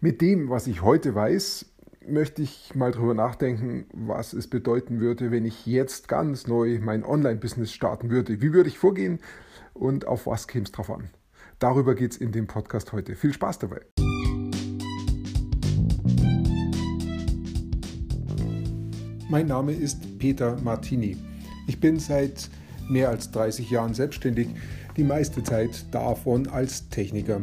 Mit dem, was ich heute weiß, möchte ich mal darüber nachdenken, was es bedeuten würde, wenn ich jetzt ganz neu mein Online-Business starten würde. Wie würde ich vorgehen und auf was käme es drauf an? Darüber geht es in dem Podcast heute. Viel Spaß dabei! Mein Name ist Peter Martini. Ich bin seit mehr als 30 Jahren selbstständig, die meiste Zeit davon als Techniker.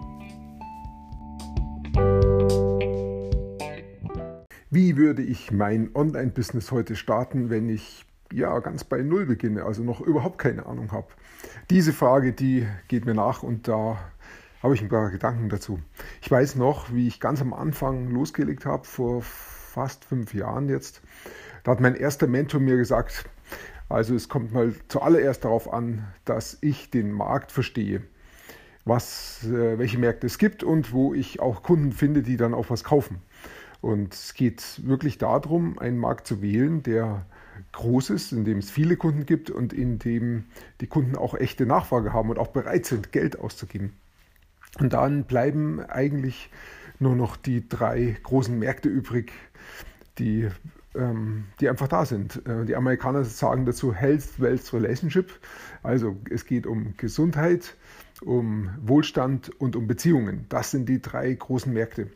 Wie würde ich mein Online-Business heute starten, wenn ich ja ganz bei Null beginne, also noch überhaupt keine Ahnung habe? Diese Frage, die geht mir nach und da habe ich ein paar Gedanken dazu. Ich weiß noch, wie ich ganz am Anfang losgelegt habe, vor fast fünf Jahren jetzt. Da hat mein erster Mentor mir gesagt, also es kommt mal zuallererst darauf an, dass ich den Markt verstehe, was, äh, welche Märkte es gibt und wo ich auch Kunden finde, die dann auch was kaufen. Und es geht wirklich darum, einen Markt zu wählen, der groß ist, in dem es viele Kunden gibt und in dem die Kunden auch echte Nachfrage haben und auch bereit sind, Geld auszugeben. Und dann bleiben eigentlich nur noch die drei großen Märkte übrig, die, ähm, die einfach da sind. Äh, die Amerikaner sagen dazu Health, Wealth, Relationship. Also es geht um Gesundheit, um Wohlstand und um Beziehungen. Das sind die drei großen Märkte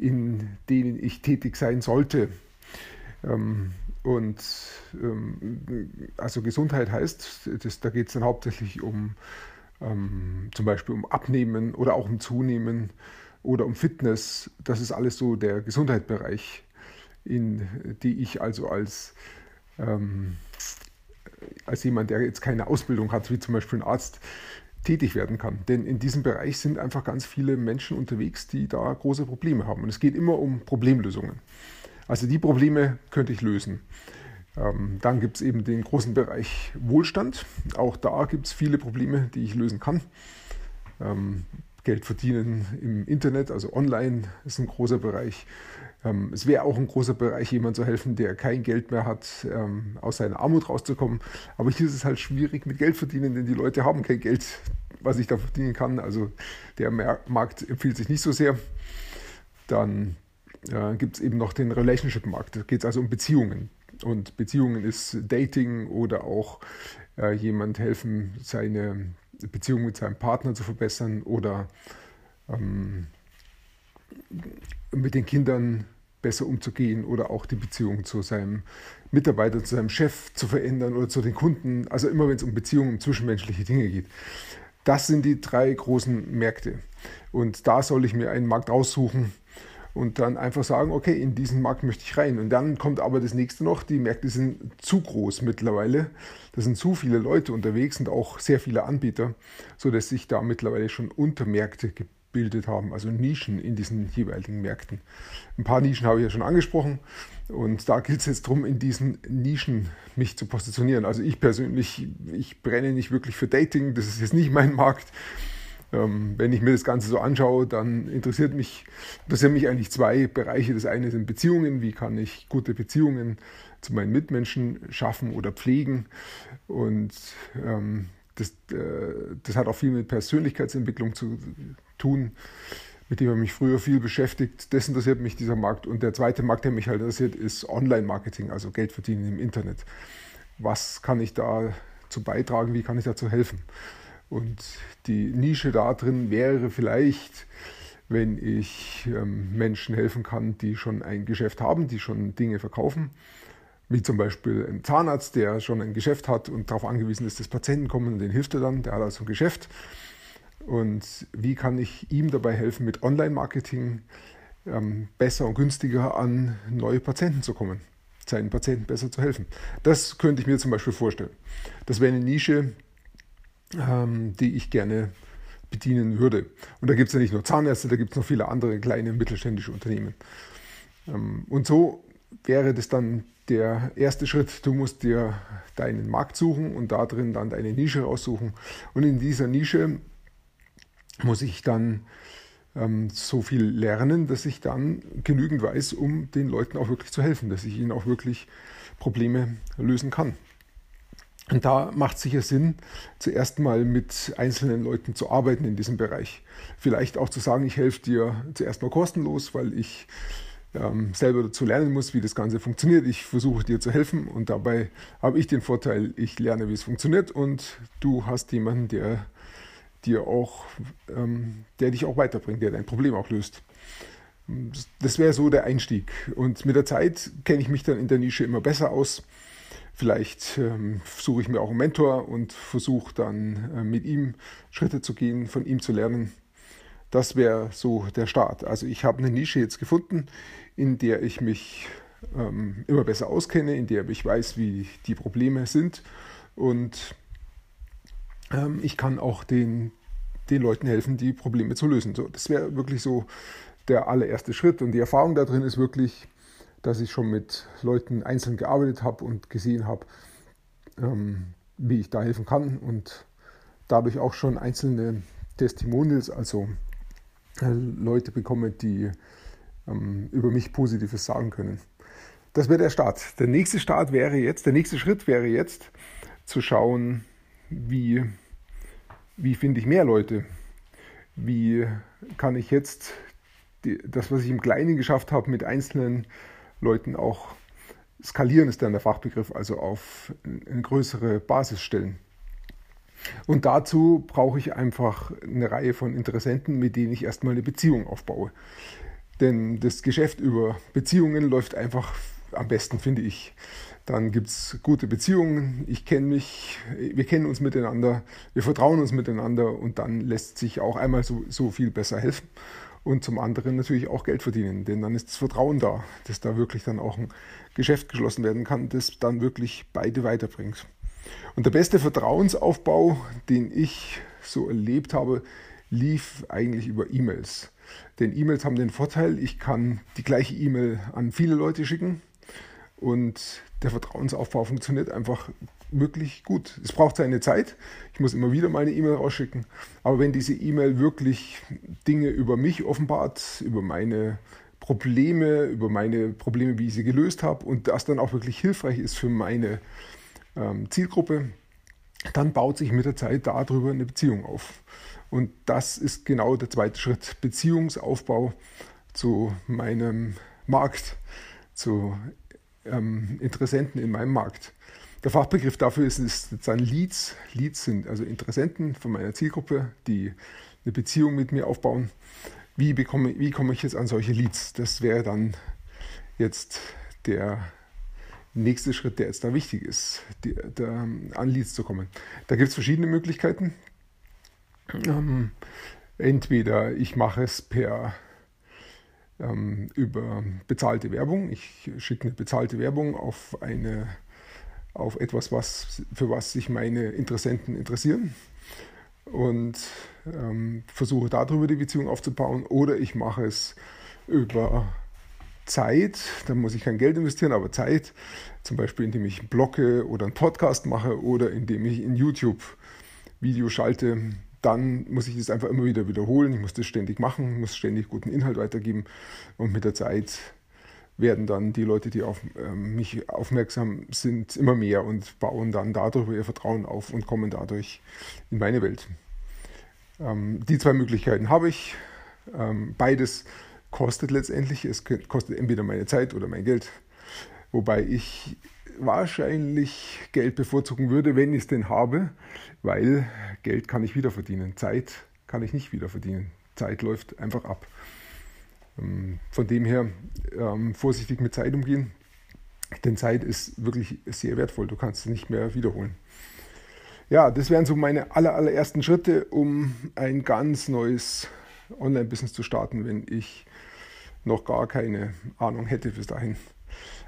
in denen ich tätig sein sollte. Ähm, und ähm, also Gesundheit heißt, das, da geht es dann hauptsächlich um ähm, zum Beispiel um Abnehmen oder auch um Zunehmen oder um Fitness. Das ist alles so der Gesundheitsbereich, in die ich also als, ähm, als jemand, der jetzt keine Ausbildung hat, wie zum Beispiel ein Arzt, tätig werden kann. Denn in diesem Bereich sind einfach ganz viele Menschen unterwegs, die da große Probleme haben. Und es geht immer um Problemlösungen. Also die Probleme könnte ich lösen. Ähm, dann gibt es eben den großen Bereich Wohlstand. Auch da gibt es viele Probleme, die ich lösen kann. Geld verdienen im Internet, also online, ist ein großer Bereich. Ähm, es wäre auch ein großer Bereich, jemand zu helfen, der kein Geld mehr hat, ähm, aus seiner Armut rauszukommen. Aber hier ist es halt schwierig mit Geld verdienen, denn die Leute haben kein Geld, was ich da verdienen kann. Also der Markt empfiehlt sich nicht so sehr. Dann äh, gibt es eben noch den Relationship-Markt. Da geht es also um Beziehungen. Und Beziehungen ist Dating oder auch äh, jemand helfen, seine Beziehung mit seinem Partner zu verbessern oder ähm, mit den Kindern besser umzugehen oder auch die Beziehung zu seinem Mitarbeiter, zu seinem Chef zu verändern oder zu den Kunden. Also immer wenn es um Beziehungen, um zwischenmenschliche Dinge geht. Das sind die drei großen Märkte. Und da soll ich mir einen Markt aussuchen und dann einfach sagen, okay, in diesen Markt möchte ich rein. Und dann kommt aber das nächste noch, die Märkte sind zu groß mittlerweile. Da sind zu viele Leute unterwegs und auch sehr viele Anbieter, sodass sich da mittlerweile schon Untermärkte gebildet haben, also Nischen in diesen jeweiligen Märkten. Ein paar Nischen habe ich ja schon angesprochen und da gilt es jetzt darum, in diesen Nischen mich zu positionieren. Also ich persönlich, ich brenne nicht wirklich für Dating, das ist jetzt nicht mein Markt. Ähm, wenn ich mir das Ganze so anschaue, dann interessiert mich, interessieren mich eigentlich zwei Bereiche. Das eine sind Beziehungen, wie kann ich gute Beziehungen zu meinen Mitmenschen schaffen oder pflegen und ähm, das, äh, das hat auch viel mit Persönlichkeitsentwicklung zu tun, mit dem habe ich mich früher viel beschäftigt. Das interessiert mich, dieser Markt. Und der zweite Markt, der mich halt interessiert, ist Online-Marketing, also Geld verdienen im Internet. Was kann ich dazu beitragen? Wie kann ich dazu helfen? Und die Nische da drin wäre vielleicht, wenn ich ähm, Menschen helfen kann, die schon ein Geschäft haben, die schon Dinge verkaufen wie zum Beispiel ein Zahnarzt, der schon ein Geschäft hat und darauf angewiesen ist, dass Patienten kommen und den hilft er dann, der hat also ein Geschäft. Und wie kann ich ihm dabei helfen, mit Online-Marketing ähm, besser und günstiger an neue Patienten zu kommen, seinen Patienten besser zu helfen? Das könnte ich mir zum Beispiel vorstellen. Das wäre eine Nische, ähm, die ich gerne bedienen würde. Und da gibt es ja nicht nur Zahnärzte, da gibt es noch viele andere kleine mittelständische Unternehmen. Ähm, und so wäre das dann der erste Schritt. Du musst dir deinen Markt suchen und da drin dann deine Nische raussuchen. Und in dieser Nische muss ich dann ähm, so viel lernen, dass ich dann genügend weiß, um den Leuten auch wirklich zu helfen, dass ich ihnen auch wirklich Probleme lösen kann. Und da macht es sicher Sinn, zuerst mal mit einzelnen Leuten zu arbeiten in diesem Bereich. Vielleicht auch zu sagen, ich helfe dir zuerst mal kostenlos, weil ich ähm, selber dazu lernen muss, wie das Ganze funktioniert. Ich versuche dir zu helfen und dabei habe ich den Vorteil, ich lerne, wie es funktioniert und du hast jemanden, der dir auch, ähm, der dich auch weiterbringt, der dein Problem auch löst. Das wäre so der Einstieg. Und mit der Zeit kenne ich mich dann in der Nische immer besser aus. Vielleicht ähm, suche ich mir auch einen Mentor und versuche dann äh, mit ihm Schritte zu gehen, von ihm zu lernen. Das wäre so der Start. Also ich habe eine Nische jetzt gefunden, in der ich mich ähm, immer besser auskenne, in der ich weiß, wie die Probleme sind und ähm, ich kann auch den, den Leuten helfen, die Probleme zu lösen. So, das wäre wirklich so der allererste Schritt. Und die Erfahrung da drin ist wirklich, dass ich schon mit Leuten einzeln gearbeitet habe und gesehen habe, ähm, wie ich da helfen kann und dadurch auch schon einzelne Testimonials, also äh, Leute bekomme, die ähm, über mich Positives sagen können. Das wäre der Start. Der nächste Start wäre jetzt, der nächste Schritt wäre jetzt zu schauen, wie, wie finde ich mehr Leute? Wie kann ich jetzt die, das, was ich im Kleinen geschafft habe, mit einzelnen Leuten auch skalieren, ist dann der Fachbegriff, also auf eine größere Basis stellen. Und dazu brauche ich einfach eine Reihe von Interessenten, mit denen ich erstmal eine Beziehung aufbaue. Denn das Geschäft über Beziehungen läuft einfach am besten, finde ich. Dann gibt es gute Beziehungen, ich kenne mich, wir kennen uns miteinander, wir vertrauen uns miteinander und dann lässt sich auch einmal so, so viel besser helfen und zum anderen natürlich auch Geld verdienen, denn dann ist das Vertrauen da, dass da wirklich dann auch ein Geschäft geschlossen werden kann, das dann wirklich beide weiterbringt. Und der beste Vertrauensaufbau, den ich so erlebt habe, lief eigentlich über E-Mails. Denn E-Mails haben den Vorteil, ich kann die gleiche E-Mail an viele Leute schicken und der Vertrauensaufbau funktioniert einfach wirklich gut. Es braucht seine Zeit. Ich muss immer wieder meine E-Mail rausschicken. Aber wenn diese E-Mail wirklich Dinge über mich offenbart, über meine Probleme, über meine Probleme, wie ich sie gelöst habe und das dann auch wirklich hilfreich ist für meine ähm, Zielgruppe, dann baut sich mit der Zeit darüber eine Beziehung auf. Und das ist genau der zweite Schritt, Beziehungsaufbau zu meinem Markt, zu ähm, Interessenten in meinem Markt. Der Fachbegriff dafür ist, ist dann Leads. Leads sind also Interessenten von meiner Zielgruppe, die eine Beziehung mit mir aufbauen. Wie, bekomme, wie komme ich jetzt an solche Leads? Das wäre dann jetzt der nächste Schritt, der jetzt da wichtig ist, die, der, an Leads zu kommen. Da gibt es verschiedene Möglichkeiten. Ähm, entweder ich mache es per ähm, über bezahlte Werbung. Ich schicke eine bezahlte Werbung auf eine auf etwas, was, für was sich meine Interessenten interessieren. Und ähm, versuche darüber die Beziehung aufzubauen. Oder ich mache es über Zeit, da muss ich kein Geld investieren, aber Zeit, zum Beispiel indem ich Blogge oder einen Podcast mache oder indem ich in YouTube Video schalte, dann muss ich das einfach immer wieder wiederholen, ich muss das ständig machen, muss ständig guten Inhalt weitergeben. Und mit der Zeit werden dann die Leute, die auf ähm, mich aufmerksam sind, immer mehr und bauen dann darüber ihr Vertrauen auf und kommen dadurch in meine Welt. Ähm, die zwei Möglichkeiten habe ich. Ähm, beides kostet letztendlich. Es kostet entweder meine Zeit oder mein Geld. Wobei ich wahrscheinlich Geld bevorzugen würde, wenn ich es denn habe, weil Geld kann ich wieder verdienen. Zeit kann ich nicht wieder verdienen. Zeit läuft einfach ab. Ähm, von dem her ähm, vorsichtig mit Zeit umgehen, denn Zeit ist wirklich sehr wertvoll. Du kannst es nicht mehr wiederholen. Ja, das wären so meine aller, allerersten Schritte, um ein ganz neues Online-Business zu starten, wenn ich noch gar keine Ahnung hätte bis dahin.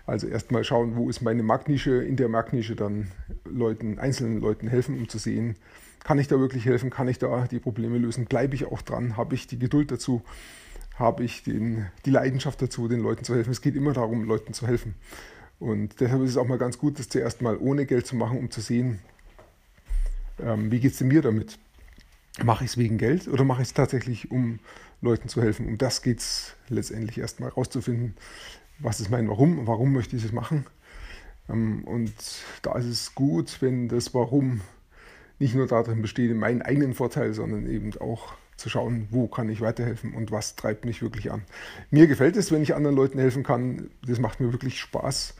Also erstmal schauen, wo ist meine Marktnische, in der Marktnische dann Leuten, einzelnen Leuten helfen, um zu sehen, kann ich da wirklich helfen, kann ich da die Probleme lösen, bleibe ich auch dran, habe ich die Geduld dazu habe ich den, die Leidenschaft dazu, den Leuten zu helfen. Es geht immer darum, Leuten zu helfen. Und deshalb ist es auch mal ganz gut, das zuerst mal ohne Geld zu machen, um zu sehen, ähm, wie geht es mir damit. Mache ich es wegen Geld oder mache ich es tatsächlich, um Leuten zu helfen? Um das geht es letztendlich erstmal rauszufinden, was ist mein Warum, warum möchte ich es machen. Ähm, und da ist es gut, wenn das Warum nicht nur darin besteht, in meinen eigenen Vorteil, sondern eben auch zu schauen, wo kann ich weiterhelfen und was treibt mich wirklich an. Mir gefällt es, wenn ich anderen Leuten helfen kann. Das macht mir wirklich Spaß,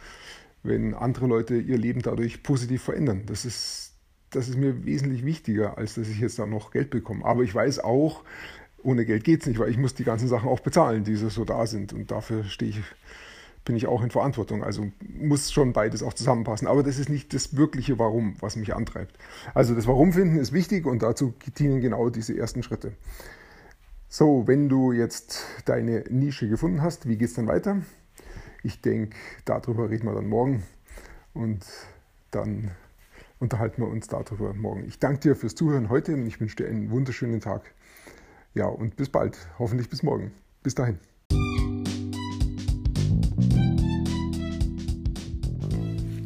wenn andere Leute ihr Leben dadurch positiv verändern. Das ist, das ist mir wesentlich wichtiger, als dass ich jetzt da noch Geld bekomme. Aber ich weiß auch, ohne Geld geht es nicht, weil ich muss die ganzen Sachen auch bezahlen, die so da sind. Und dafür stehe ich bin ich auch in Verantwortung. Also muss schon beides auch zusammenpassen. Aber das ist nicht das wirkliche Warum, was mich antreibt. Also das Warum finden ist wichtig und dazu dienen genau diese ersten Schritte. So, wenn du jetzt deine Nische gefunden hast, wie geht es dann weiter? Ich denke, darüber reden wir dann morgen und dann unterhalten wir uns darüber morgen. Ich danke dir fürs Zuhören heute und ich wünsche dir einen wunderschönen Tag. Ja, und bis bald. Hoffentlich bis morgen. Bis dahin.